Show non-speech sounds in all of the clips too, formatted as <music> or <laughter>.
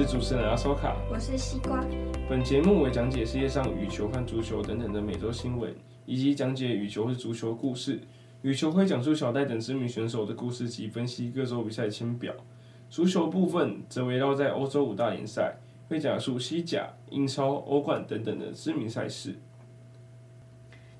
是主持人阿苏卡，我是西瓜。本节目为讲解世界上羽球和足球等等的每周新闻，以及讲解羽球和足球故事。羽球会讲述小戴等知名选手的故事及分析各州比赛签表。足球部分则围绕在欧洲五大联赛，会讲述西甲、英超、欧冠等等的知名赛事。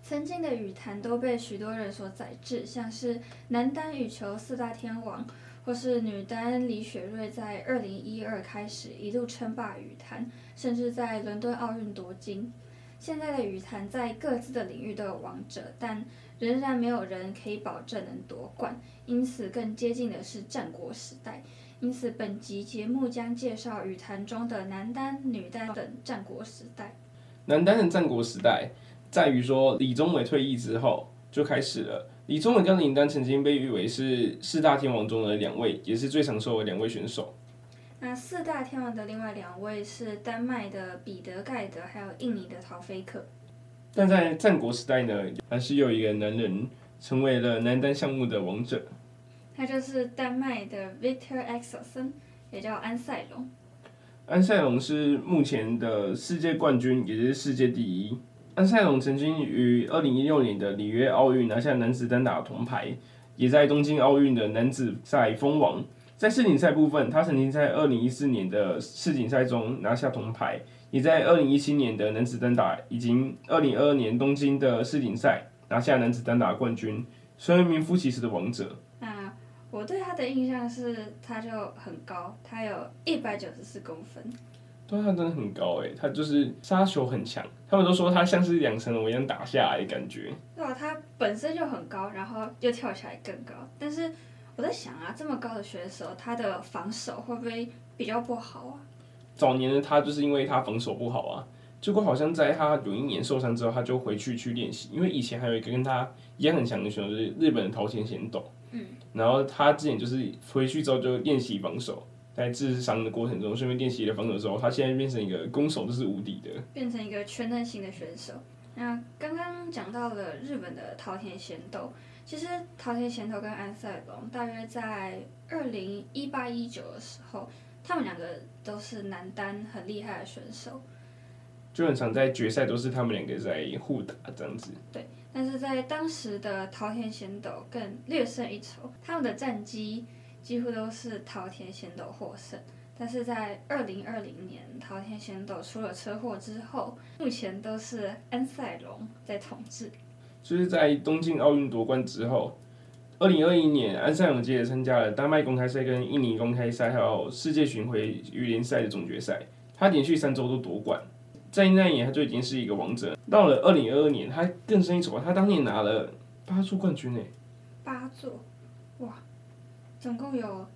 曾经的羽坛都被许多人所载制，像是男单羽球四大天王，或是女单李雪芮在二零一二开始一路称霸羽坛，甚至在伦敦奥运夺金。现在的羽坛在各自的领域都有王者，但仍然没有人可以保证能夺冠，因此更接近的是战国时代。因此，本集节目将介绍羽坛中的男单、女单等战国时代。男单的战国时代。在于说，李宗伟退役之后就开始了。李宗伟跟林丹曾经被誉为是四大天王中的两位，也是最长寿的两位选手。那四大天王的另外两位是丹麦的彼得盖德，还有印尼的陶菲克。但在战国时代呢，还是有一个男人成为了男单项目的王者。他就是丹麦的 Victor Axelsen，也叫安赛龙。安赛龙是目前的世界冠军，也是世界第一。安赛龙曾经于二零一六年的里约奥运拿下男子单打铜牌，也在东京奥运的男子赛封王。在世锦赛部分，他曾经在二零一四年的世锦赛中拿下铜牌，也在二零一七年的男子单打以及二零二二年东京的世锦赛拿下男子单打冠军，虽然名副其实的王者。那我对他的印象是，他就很高，他有一百九十四公分。对，他真的很高诶，他就是杀球很强。他们都说他像是两层楼一样打下来的感觉。对啊，他本身就很高，然后又跳起来更高。但是我在想啊，这么高的选手，他的防守会不会比较不好啊？早年的他就是因为他防守不好啊，结果好像在他有一年受伤之后，他就回去去练习。因为以前还有一个跟他一样很强的选手，就是日本的桃田贤斗。嗯。然后他之前就是回去之后就练习防守。在治伤的过程中，顺便练习了防守之后，他现在变成一个攻守都是无敌的，变成一个全能型的选手。那刚刚讲到了日本的桃田贤斗，其实桃田贤斗跟安赛龙大约在二零一八一九的时候，他们两个都是男单很厉害的选手，就很常在决赛都是他们两个在互打这样子。对，但是在当时的桃田贤斗更略胜一筹，他们的战绩。几乎都是桃田贤斗获胜，但是在二零二零年桃田贤斗出了车祸之后，目前都是安赛龙在统治。就是在东京奥运夺冠之后，二零二一年安赛龙接着参加了丹麦公开赛、跟印尼公开赛，还有世界巡回羽联赛的总决赛，他连续三周都夺冠，在那一年他就已经是一个王者。到了二零二二总共有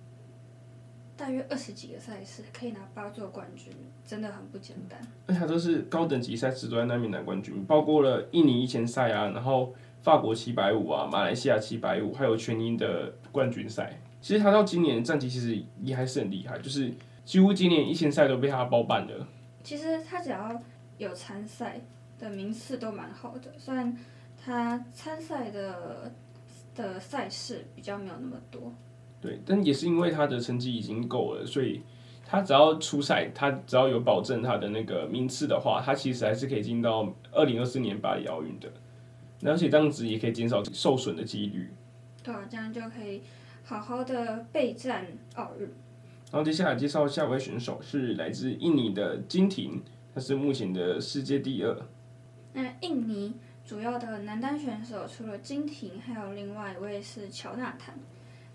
大约二十几个赛事可以拿八座冠军，真的很不简单。而且都是高等级赛事都在那边拿冠军，包括了印尼一千赛啊，然后法国七百五啊，马来西亚七百五，还有全英的冠军赛。其实他到今年战绩其实也还是很厉害，就是几乎今年一千赛都被他包办了。其实他只要有参赛的名次都蛮好的，虽然他参赛的的赛事比较没有那么多。对，但也是因为他的成绩已经够了，所以他只要出赛，他只要有保证他的那个名次的话，他其实还是可以进到二零二四年巴黎奥运的。而且这样子也可以减少受损的几率。对啊，这样就可以好好的备战奥运。然后接下来介绍下一位选手是来自印尼的金廷，他是目前的世界第二。那印尼主要的男单选手除了金廷，还有另外一位是乔纳坦。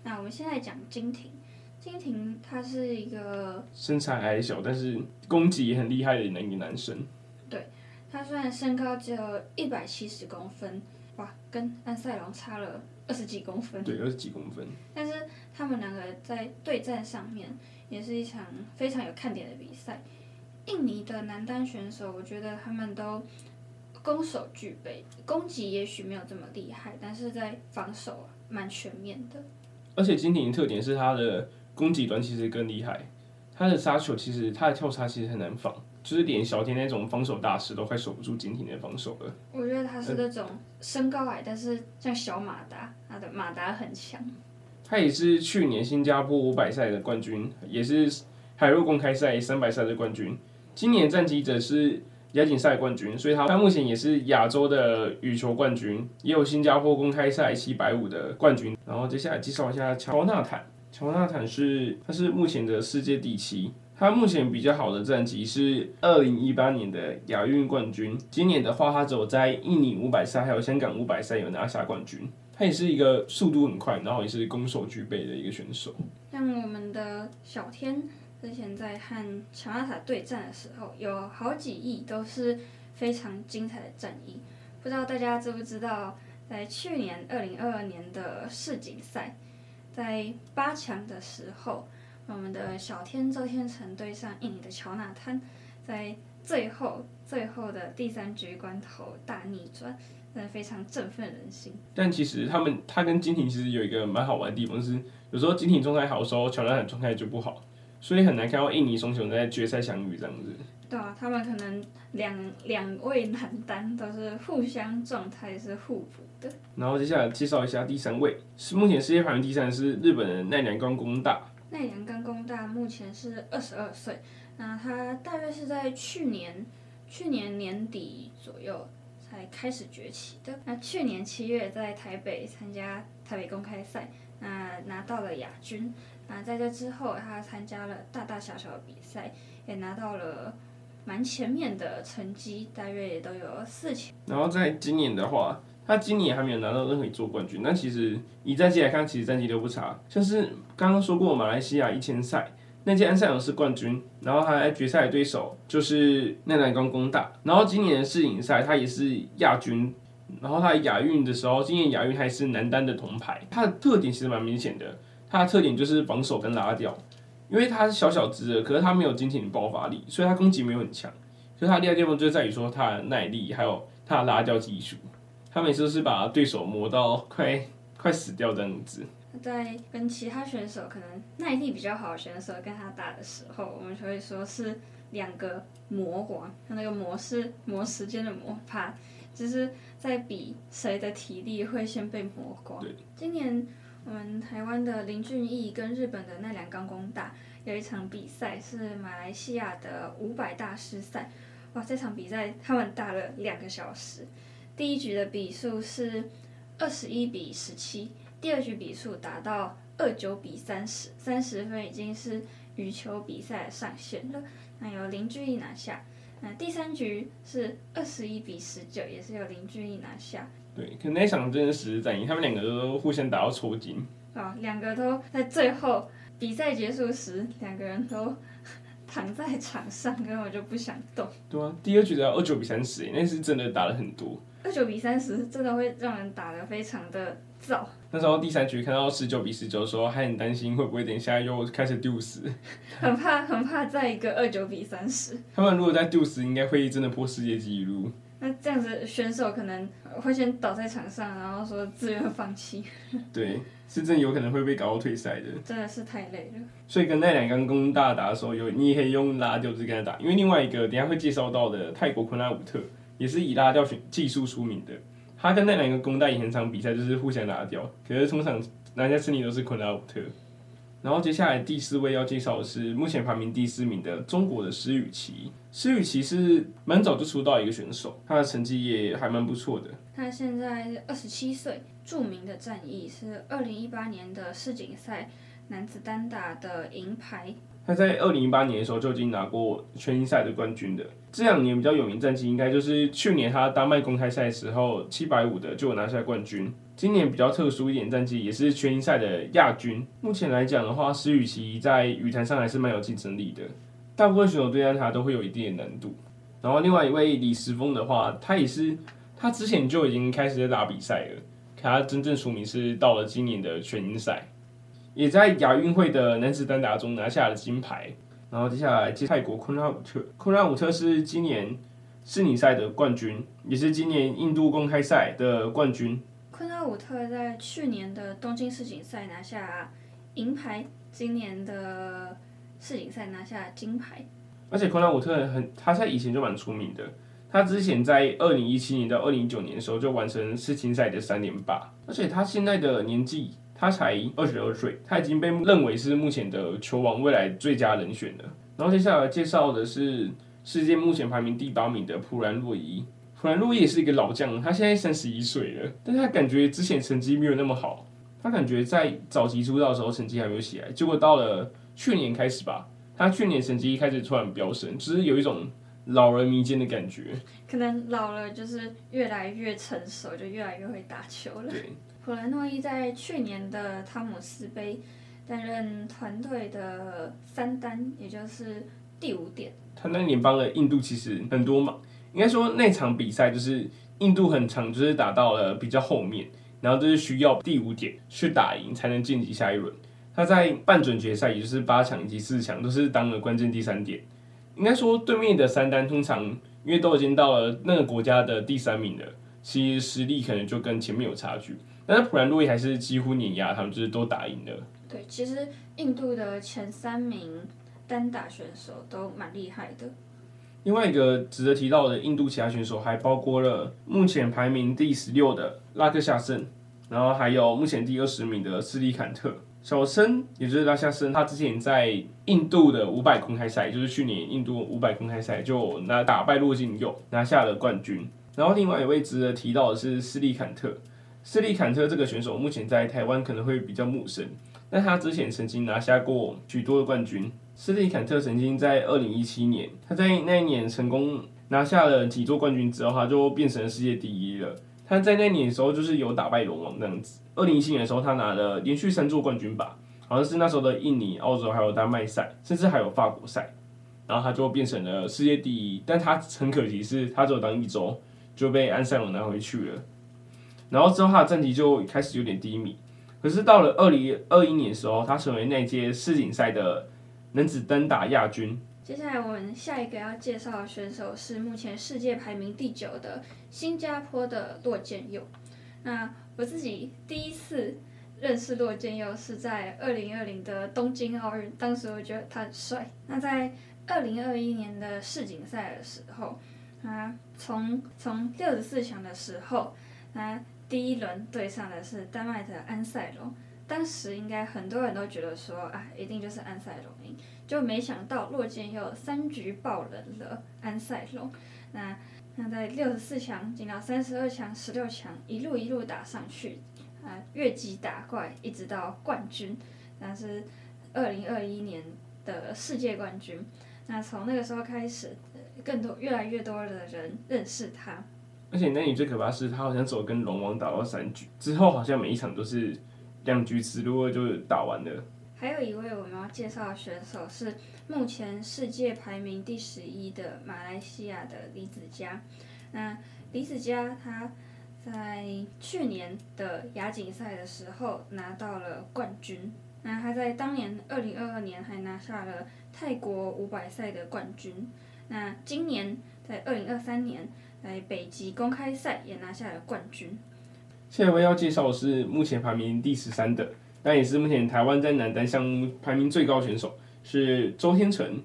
那我们现在讲金廷，金廷他是一个身材矮小，但是攻击也很厉害的那个男生。对，他虽然身高只有一百七十公分，哇，跟安赛龙差了二十几公分。对，二十几公分。但是他们两个在对战上面也是一场非常有看点的比赛。印尼的男单选手，我觉得他们都攻守俱备，攻击也许没有这么厉害，但是在防守蛮全面的。而且金廷的特点是他的攻击端其实更厉害，他的杀球其实他的跳杀其实很难防，就是连小田那种防守大师都快守不住金廷的防守了。我觉得他是那种身高矮，但是像小马达，他的马达很强。他也是去年新加坡五百赛的冠军，也是海陆公开赛三百赛的冠军。今年战绩则是亚锦赛冠军，所以他他目前也是亚洲的羽球冠军，也有新加坡公开赛七百五的冠军。然后接下来介绍一下乔纳坦，乔纳坦是他是目前的世界第七。他目前比较好的战绩是二零一八年的亚运冠军。今年的话，他只有在印尼五百赛还有香港五百赛有拿下冠军。他也是一个速度很快，然后也是攻守俱备的一个选手。像我们的小天之前在和乔纳塔对战的时候，有好几役都是非常精彩的战役。不知道大家知不知道，在去年二零二二年的世锦赛，在八强的时候。我们的小天周天成对上印尼的乔纳滩，在最后最后的第三局关头大逆转，真的非常振奋人心。但其实他们他跟金廷其实有一个蛮好玩的地方就是，有时候金廷状态好的时候，乔纳滩状态就不好，所以很难看到印尼双雄在决赛相遇这样子。对啊，他们可能两两位男单都是互相状态是互补的。然后接下来介绍一下第三位，是目前世界排名第三是日本的奈良冈工大。奈良冈工大目前是二十二岁，那他大约是在去年去年年底左右才开始崛起的。那去年七月在台北参加台北公开赛，那拿到了亚军。那在这之后，他参加了大大小小的比赛，也拿到了蛮前面的成绩，大约也都有四千。然后在今年的话。他今年还没有拿到任何一座冠军，但其实以战绩来看，其实战绩都不差。像是刚刚说过马来西亚一千赛那届安赛龙是冠军，然后他决赛的对手就是奈良冈工大，然后今年的世锦赛他也是亚军，然后他亚运的时候，今年亚运还是男单的铜牌。他的特点其实蛮明显的，他的特点就是防守跟拉吊，因为他是小小只的，可是他没有金廷的爆发力，所以他攻击没有很强，所以他厉害的地方就在于说他的耐力还有他的拉吊技术。他每次都是把对手磨到快快死掉这样子。在跟其他选手可能耐力比较好的选手跟他打的时候，我们就会说是两个磨王，他那个磨是磨时间的磨，怕就是在比谁的体力会先被磨光。对。今年我们台湾的林俊毅跟日本的奈良冈功大有一场比赛是马来西亚的五百大师赛，哇，这场比赛他们打了两个小时。第一局的比数是二十一比十七，第二局比数达到二九比三十，三十分已经是羽球比赛上限了。那由林俊毅拿下。那第三局是二十一比十九，也是由林俊毅拿下。对，可那场真的是实战役，他们两个都互相打到抽筋。啊，两个都在最后比赛结束时，两个人都 <laughs> 躺在场上，根本就不想动。对啊，第二局的二九比三十，那是真的打了很多。二九比三十，真的会让人打得非常的燥。那时候第三局看到十九比十九的时候，还很担心会不会等一下又开始丢死。<laughs> 很怕很怕再一个二九比三十。他们如果再丢死，应该会真的破世界纪录。那这样子选手可能会先倒在场上，然后说自愿放弃。<laughs> 对，是真的有可能会被搞到退赛的。真的是太累了。所以跟奈良冈功大打的时候，有你也可以用拉吊子跟他打，因为另外一个等下会介绍到的泰国昆拉武特。也是以拉吊选技术出名的，他跟那两个功大也很常比赛，就是互相拉吊。可是通常拿下胜利都是昆拉武特。然后接下来第四位要介绍的是目前排名第四名的中国的施雨琦。施雨琦是蛮早就出道一个选手，她的成绩也还蛮不错的。她现在二十七岁，著名的战役是二零一八年的世锦赛男子单打的银牌。她在二零一八年的时候就已经拿过全英赛的冠军的。这两年比较有名战绩应该就是去年她丹麦公开赛的时候七百五的就有拿下冠军。今年比较特殊一点战绩也是全英赛的亚军。目前来讲的话，施雨琦在羽坛上还是蛮有竞争力的。大部分选手对战他都会有一定的难度。然后另外一位李时峰的话，他也是他之前就已经开始在打比赛了，可他真正出名是到了今年的全英赛。也在亚运会的男子单打中拿下了金牌，然后接下来接泰国昆拉武特，昆拉武特是今年世锦赛的冠军，也是今年印度公开赛的冠军。昆拉武特在去年的东京世锦赛拿下银牌，今年的世锦赛拿下金牌。而且昆拉武特很，他在以前就蛮出名的，他之前在二零一七年到二零一九年的时候就完成世锦赛的三连霸，而且他现在的年纪。他才二十二岁，他已经被认为是目前的球王未来最佳人选了。然后接下来介绍的是世界目前排名第八名的普兰洛伊。普兰洛伊也是一个老将，他现在三十一岁了，但是他感觉之前成绩没有那么好。他感觉在早期出道的时候成绩还没有起来，结果到了去年开始吧，他去年成绩开始突然飙升，只是有一种老人迷奸的感觉。可能老了就是越来越成熟，就越来越会打球了。对，普兰诺伊在去年的汤姆斯杯担任团队的三单，也就是第五点。他那年帮了印度其实很多忙，应该说那场比赛就是印度很长，就是打到了比较后面。然后就是需要第五点去打赢才能晋级下一轮。他在半准决赛，也就是八强以及四强，都是当了关键第三点。应该说，对面的三单通常因为都已经到了那个国家的第三名了，其实实力可能就跟前面有差距。但是普兰洛伊还是几乎碾压他们，就是都打赢了。对，其实印度的前三名单打选手都蛮厉害的。另外一个值得提到的印度其他选手还包括了目前排名第十六的拉克夏森，然后还有目前第二十名的斯里坎特。小森也就是拉夏森，他之前在印度的五百公开赛，就是去年印度五百公开赛就拿打败洛金佑拿下了冠军。然后另外一位值得提到的是斯里坎特，斯里坎特这个选手目前在台湾可能会比较陌生，但他之前曾经拿下过许多的冠军。斯利坎特曾经在二零一七年，他在那一年成功拿下了几座冠军之后，他就变成了世界第一了。他在那年的时候就是有打败龙王那样子。二零一七年的时候，他拿了连续三座冠军吧，好像是那时候的印尼、澳洲还有丹麦赛，甚至还有法国赛，然后他就变成了世界第一。但他很可惜是，他只有当一周就被安塞龙拿回去了。然后之后他的战绩就开始有点低迷。可是到了二零二一年的时候，他成为那届世锦赛的。男子单打亚军。接下来我们下一个要介绍的选手是目前世界排名第九的新加坡的骆健佑。那我自己第一次认识骆健佑是在二零二零的东京奥运，当时我觉得他很帅。那在二零二一年的世锦赛的时候，啊，从从六十四强的时候，他第一轮对上的是丹麦的安赛龙。当时应该很多人都觉得说，啊，一定就是安赛龙赢，就没想到洛健佑三局爆冷了安赛龙。那那在六十四强进到三十二强、十六强，一路一路打上去，啊，越级打怪，一直到冠军，那是二零二一年的世界冠军。那从那个时候开始，更多越来越多的人认识他。而且那你最可怕是他好像走跟龙王打到三局之后，好像每一场都是。两局直落就打完了。还有一位我们要介绍的选手是目前世界排名第十一的马来西亚的李子嘉。那李子嘉他在去年的亚锦赛的时候拿到了冠军。那他在当年二零二二年还拿下了泰国五百赛的冠军。那今年在二零二三年在北极公开赛也拿下了冠军。下一位要介绍的是目前排名第十三的，但也是目前台湾在男单项目排名最高选手，是周天成。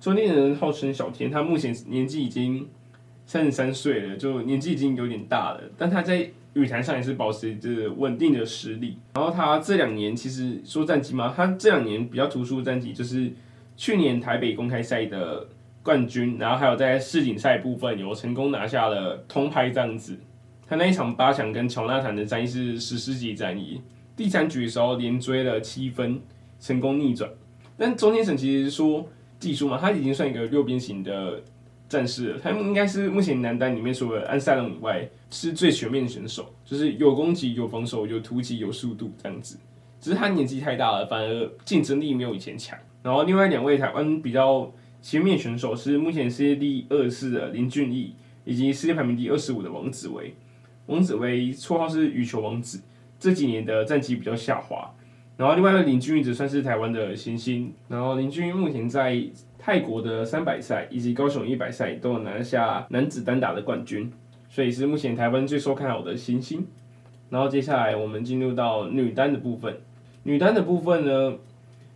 周天成号称小天，他目前年纪已经三十三岁了，就年纪已经有点大了，但他在羽坛上也是保持着稳定的实力。然后他这两年其实说战绩嘛，他这两年比较突出的战绩就是去年台北公开赛的冠军，然后还有在世锦赛部分有成功拿下了铜牌这样子。他那一场八强跟乔纳坦的战役是史诗级战役，第三局的时候连追了七分，成功逆转。但周天成其实说技术嘛，他已经算一个六边形的战士了。他应该是目前男单里面除了安赛龙以外是最全面的选手，就是有攻击、有防守、有突击、有速度这样子。只是他年纪太大了，反而竞争力没有以前强。然后另外两位台湾比较全面选手是目前世界第二十四的林俊毅，以及世界排名第二十五的王子维。王子威绰号是羽球王子，这几年的战绩比较下滑。然后另外一个林俊逸则算是台湾的新星。然后林俊逸目前在泰国的三百赛以及高雄一百赛都有拿下男子单打的冠军，所以是目前台湾最受看好的新星。然后接下来我们进入到女单的部分。女单的部分呢，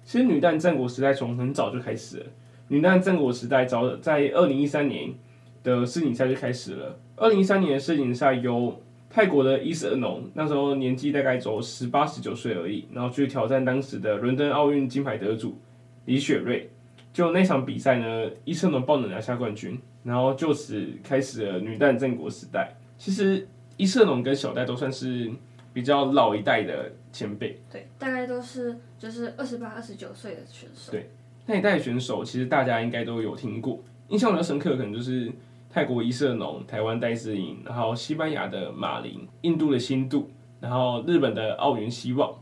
其实女单战国时代从很早就开始了。女单战国时代早在二零一三年的世锦赛就开始了。二零一三年的世锦赛由泰国的伊瑟农，那时候年纪大概只有十八十九岁而已，然后去挑战当时的伦敦奥运金牌得主李雪芮。就那场比赛呢，伊瑟农爆冷拿下冠军，然后就此开始了女单战国时代。其实伊瑟农跟小戴都算是比较老一代的前辈，对，大概都是就是二十八、二十九岁的选手。对，那一代选手其实大家应该都有听过，印象比较深刻可能就是泰国伊瑟农、台湾戴资颖，然后西班牙的马林、印度的辛度，然后日本的奥原希望，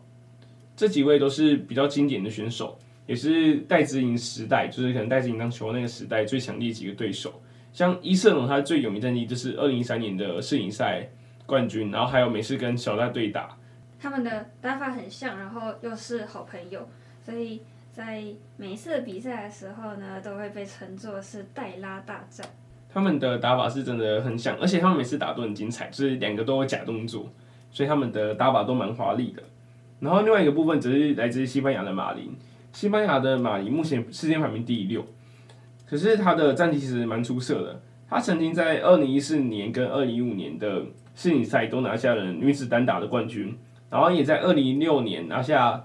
这几位都是比较经典的选手。也是戴资颖时代，就是可能戴资颖当球那个时代最强烈几个对手。像伊瑟农，他最有名战绩就是二零一三年的世锦赛冠军，然后还有每次跟小戴对打。他们的打法很像，然后又是好朋友，所以在每一次比赛的时候呢，都会被称作是戴拉大战。他们的打法是真的很像，而且他们每次打都很精彩，就是两个都有假动作，所以他们的打法都蛮华丽的。然后另外一个部分则是来自西班牙的马林。西班牙的马林目前世界排名第六，可是他的战绩其实蛮出色的。他曾经在二零一四年跟二零一五年的世锦赛都拿下了女子单打的冠军，然后也在二零一六年拿下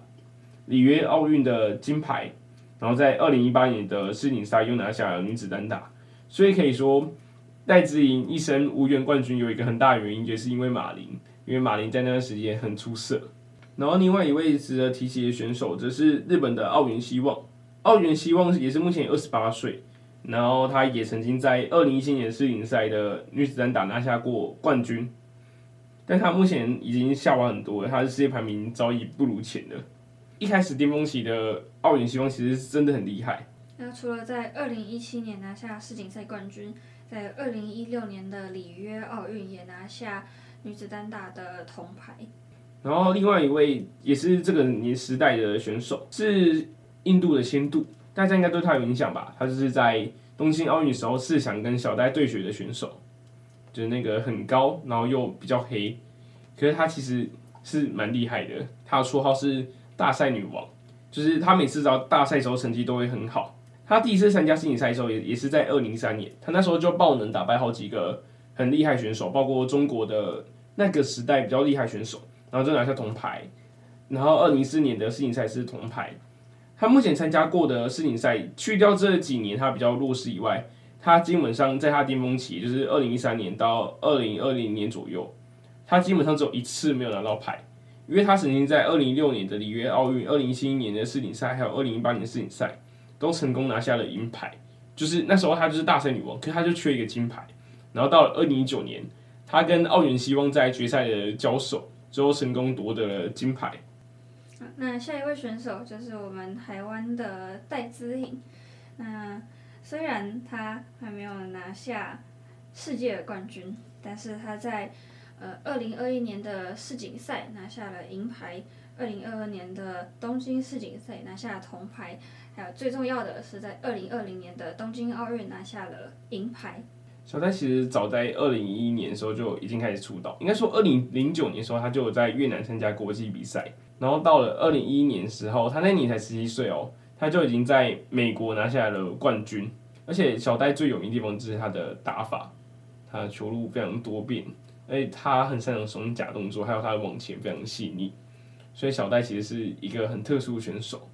里约奥运的金牌，然后在二零一八年的世锦赛又拿下了女子单打。所以可以说，戴资颖一生无缘冠军有一个很大的原因，就是因为马林，因为马林在那段时间很出色。然后另外一位值得提起的选手，则是日本的奥原希望。奥原希望也是目前二十八岁，然后他也曾经在二零一七年世锦赛的女子单打拿下过冠军，但他目前已经下滑很多了，他的世界排名早已不如前了。一开始巅峰期的奥运希望其实真的很厉害。那除了在二零一七年拿下世锦赛冠军，在二零一六年的里约奥运也拿下女子单打的铜牌。然后另外一位也是这个年时代的选手是印度的辛度，大家应该对他有印象吧？他就是在东京奥运时候是想跟小戴对决的选手，就是那个很高，然后又比较黑，可是他其实是蛮厉害的。他的绰号是大赛女王，就是他每次到大赛时候成绩都会很好。他第一次参加世锦赛的时候也也是在二零一三年，他那时候就爆能打败好几个很厉害选手，包括中国的那个时代比较厉害选手。然后就拿下铜牌，然后二零一四年的世锦赛是铜牌。他目前参加过的世锦赛，去掉这几年他比较弱势以外，他基本上在他巅峰期，就是二零一三年到二零二零年左右，他基本上只有一次没有拿到牌，因为他曾经在二零一六年的里约奥运、二零一七年的世锦赛，还有二零一八年的世锦赛，都成功拿下了银牌，就是那时候他就是大赛女王，可是他就缺一个金牌。然后到了二零一九年，他跟奥运希望在决赛的交手。最后成功夺得了金牌。那下一位选手就是我们台湾的戴资颖。那虽然他还没有拿下世界的冠军，但是他在呃二零二一年的世锦赛拿下了银牌，二零二二年的东京世锦赛拿下铜牌，还有最重要的是在二零二零年的东京奥运拿下了银牌。小戴其实早在二零一一年的时候就已经开始出道，应该说二零零九年的时候他就有在越南参加国际比赛，然后到了二零一一年的时候，他那年才十七岁哦，他就已经在美国拿下了冠军。而且小戴最有名的地方就是他的打法，他的球路非常多变，而且他很擅长使用假动作，还有他的网前非常细腻，所以小戴其实是一个很特殊的选手。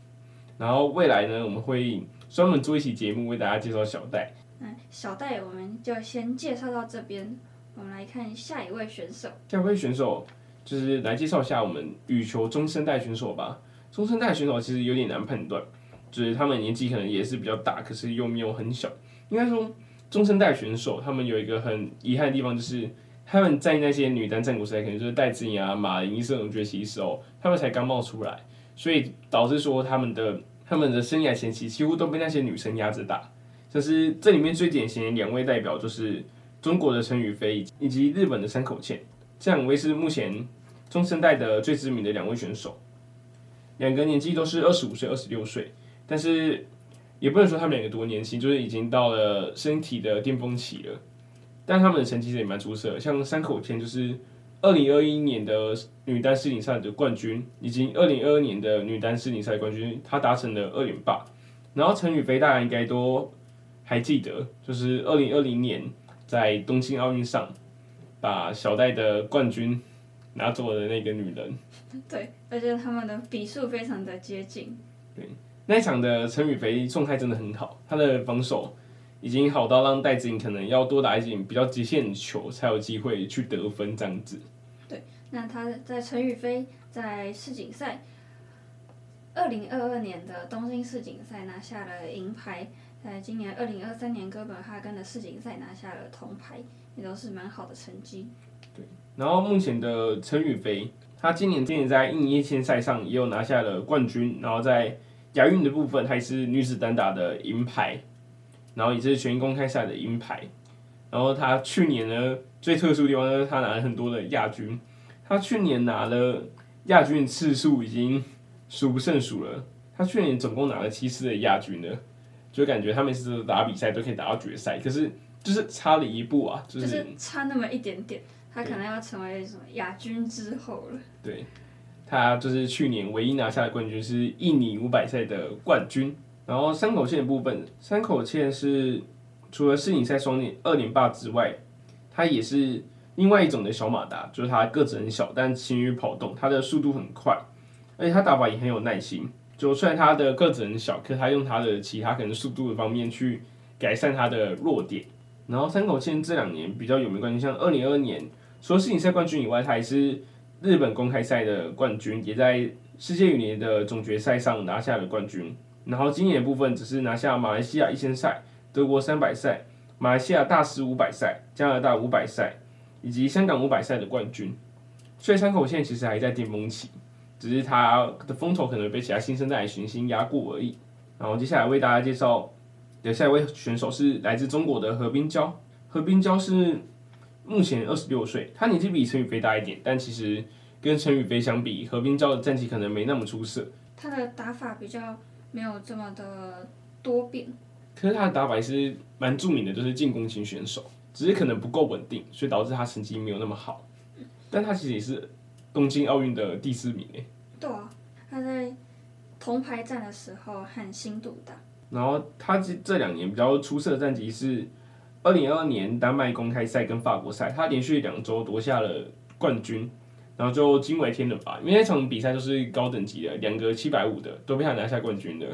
然后未来呢，我们会专门做一期节目为大家介绍小戴。嗯小戴我们就先介绍到这边，我们来看下一位选手。下一位选手就是来介绍一下我们羽球中生代选手吧。中生代选手其实有点难判断，就是他们年纪可能也是比较大，可是又没有很小。应该说中生代选手他们有一个很遗憾的地方，就是他们在那些女单战国时代，可能就是戴资颖啊、马林、伊瑟农崛起的时候，他们才刚冒出来，所以导致说他们的他们的生涯前期几乎都被那些女生压着打。就是这里面最典型的两位代表，就是中国的陈雨菲以及日本的山口茜，这两位是目前中生代的最知名的两位选手。两个年纪都是二十五岁、二十六岁，但是也不能说他们两个多年轻，就是已经到了身体的巅峰期了。但他们的成绩也蛮出色，像山口茜就是二零二一年的女单世锦赛的冠军，以及二零二二年的女单世锦赛冠军，她达成了二连霸。然后陈雨菲大家应该都。还记得，就是二零二零年在东京奥运上，把小戴的冠军拿走的那个女人。<laughs> 对，而且他们的比数非常的接近。对，那一场的陈雨菲状态真的很好，她的防守已经好到让戴资颖可能要多打一点比较极限的球，才有机会去得分这样子。对，那他在陈宇飞在世锦赛二零二二年的东京世锦赛拿下了银牌，在今年二零二三年哥本哈根的世锦赛拿下了铜牌，也都是蛮好的成绩。对，然后目前的陈宇飞，他今年今年在印尼叶签赛上也有拿下了冠军，然后在亚运的部分，还是女子单打的银牌，然后也是全公开赛的银牌。然后他去年呢，最特殊的地方就是他拿了很多的亚军，他去年拿了亚军的次数已经数不胜数了。他去年总共拿了七次的亚军呢，就感觉他每次打比赛都可以打到决赛，可是就是差了一步啊，就是、就是、差那么一点点。他可能要成为什么亚军之后了。对，他就是去年唯一拿下的冠军是印尼五百赛的冠军。然后山口茜的部分，山口茜是除了世锦赛双年二连霸之外，它也是另外一种的小马达，就是它个子很小，但勤于跑动，它的速度很快，而且它打法也很有耐心。就虽然它的个子很小，可是他用它的其他可能速度的方面去改善它的弱点。然后山口茜这两年比较有名冠军，像二零二二年。除了世锦赛冠军以外，它还是日本公开赛的冠军，也在世界羽联的总决赛上拿下了冠军。然后今年的部分只是拿下马来西亚一千赛、德国三百赛、马来西亚大师五百赛、加拿大五百赛以及香港五百赛的冠军。所以山口茜其实还在巅峰期，只是他的风头可能被其他新生代的选手压过而已。然后接下来为大家介绍的下一位选手是来自中国的何冰娇，何冰娇是。目前二十六岁，他年纪比陈雨菲大一点，但其实跟陈雨菲相比，何冰娇的战绩可能没那么出色。他的打法比较没有这么的多变。可是他的打法也是蛮著名的，就是进攻型选手，只是可能不够稳定，所以导致他成绩没有那么好。但他其实也是东京奥运的第四名诶。对啊，他在铜牌战的时候很心度大。然后他这这两年比较出色的战绩是。二零二二年丹麦公开赛跟法国赛，他连续两周夺下了冠军，然后就惊为天人吧，因为那场比赛都是高等级的，两个七百五的都被他拿下冠军的，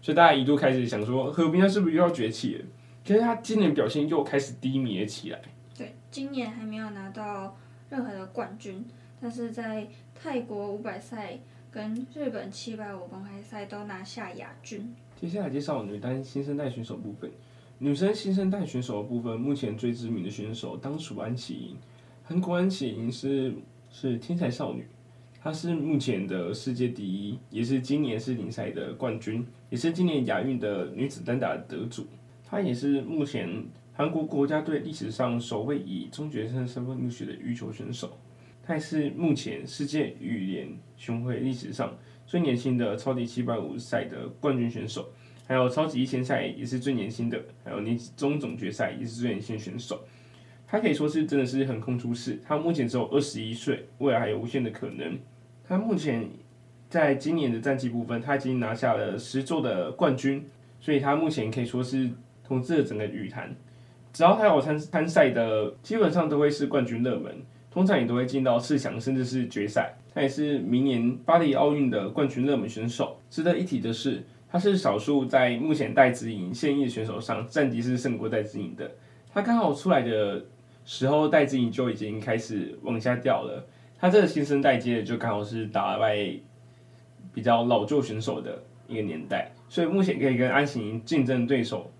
所以大家一度开始想说，何冰他是不是又要崛起了？可是他今年表现又开始低迷了起来。对，今年还没有拿到任何的冠军，但是在泰国五百赛跟日本七百五公开赛都拿下亚军。接下来介绍女单新生代选手部分。女生新生代选手的部分，目前最知名的选手当属安琪莹。韩国安琪莹是是天才少女，她是目前的世界第一，也是今年世锦赛的冠军，也是今年亚运的女子单打得主。她也是目前韩国国家队历史上首位以中学生身份入选的羽球选手。她也是目前世界羽联巡回历史上最年轻的超级七百五赛的冠军选手。还有超级一千赛也是最年轻的，还有年终总决赛也是最年轻选手，他可以说是真的是横空出世。他目前只有二十一岁，未来还有无限的可能。他目前在今年的战绩部分，他已经拿下了十座的冠军，所以他目前可以说是统治了整个羽坛。只要他有参参赛的，基本上都会是冠军热门，通常也都会进到四强甚至是决赛。他也是明年巴黎奥运的冠军热门选手。值得一提的是。他是少数在目前戴资颖现役选手上战绩是胜过戴资颖的。他刚好出来的时候，戴资颖就已经开始往下掉了。他这个新生代接的就刚好是打败比较老旧选手的一个年代，所以目前可以跟安琪莹竞争对手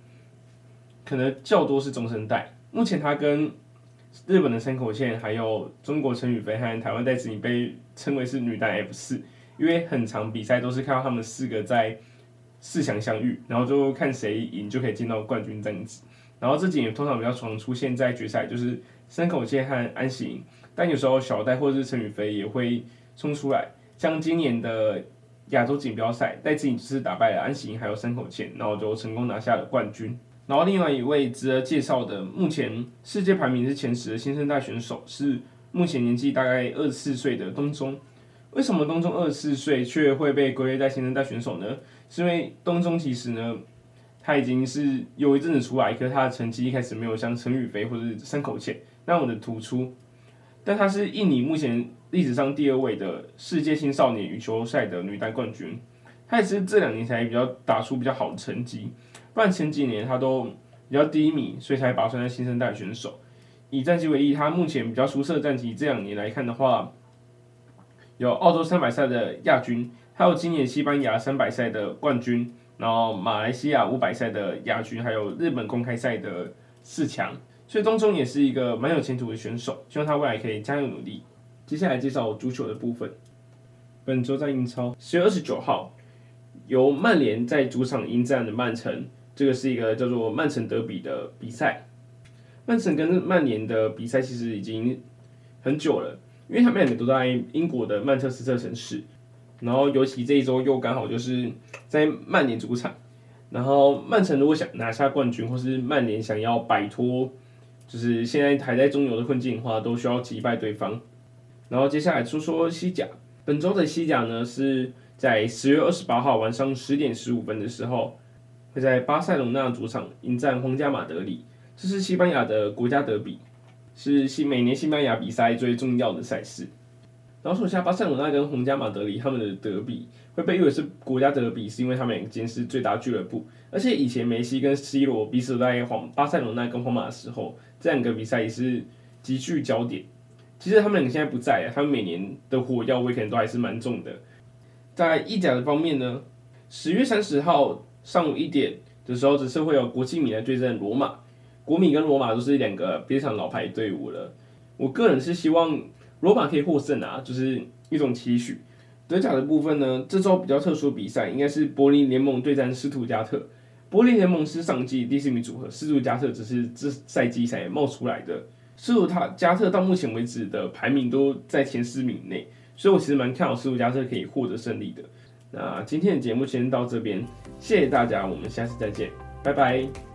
可能较多是中生代。目前他跟日本的山口县，还有中国陈雨菲和台湾戴资颖被称为是女单 F 四，因为很长比赛都是看到他们四个在。四强相遇，然后就看谁赢就可以进到冠军这样子。然后这几年通常比较常出现在决赛，就是山口茜和安琪莹，但有时候小戴或者是陈雨菲也会冲出来。像今年的亚洲锦标赛，戴资颖只是打败了安琪莹还有山口茜，然后就成功拿下了冠军。然后另外一位值得介绍的，目前世界排名是前十的新生代选手，是目前年纪大概二十四岁的东中。为什么东中二十四岁却会被归类在新生代选手呢？是因为东中其实呢，他已经是有一阵子出来，可是他的成绩一开始没有像陈雨菲或者是山口茜那么的突出。但他是印尼目前历史上第二位的世界青少年羽球赛的女单冠军，他也是这两年才比较打出比较好的成绩，不然前几年他都比较低迷，所以才把他算在新生代选手。以战绩为例，他目前比较出色的战绩，这两年来看的话，有澳洲三百赛的亚军，还有今年西班牙三百赛的冠军，然后马来西亚五百赛的亚军，还有日本公开赛的四强，所以东中也是一个蛮有前途的选手，希望他未来可以加油努力。接下来介绍足球的部分，本周在英超十月二十九号，由曼联在主场迎战的曼城，这个是一个叫做曼城德比的比赛。曼城跟曼联的比赛其实已经很久了，因为他们两个都在英国的曼彻斯特城市，然后尤其这一周又刚好就是在曼联主场，然后曼城如果想拿下冠军，或是曼联想要摆脱就是现在还在中游的困境的话，都需要击败对方。然后接下来说说西甲，本周的西甲呢是在十月二十八号晚上十点十五分的时候，会在巴塞隆纳主场迎战皇家马德里。这是西班牙的国家德比，是西每年西班牙比赛最重要的赛事。然后说一下巴塞罗那跟皇家马德里他们的德比会被誉为是国家德比，是因为他们两间是最大俱乐部。而且以前梅西跟 C 罗彼此在皇巴塞罗那跟皇马的时候，这两个比赛也是极具焦点。其实他们两个现在不在啊，他们每年的火药味可能都还是蛮重的。在意甲的方面呢，十月三十号上午一点的时候，只是会有国际米兰对阵罗马。国米跟罗马都是两个非常老牌队伍了，我个人是希望罗马可以获胜啊，就是一种期许。德甲的部分呢，这周比较特殊的比赛应该是柏林联盟对战斯图加特。柏林联盟是上季第四名组合，斯图加特只是这赛季才冒出来的。斯图加特到目前为止的排名都在前四名内，所以我其实蛮看好斯图加特可以获得胜利的。那今天的节目先到这边，谢谢大家，我们下次再见，拜拜。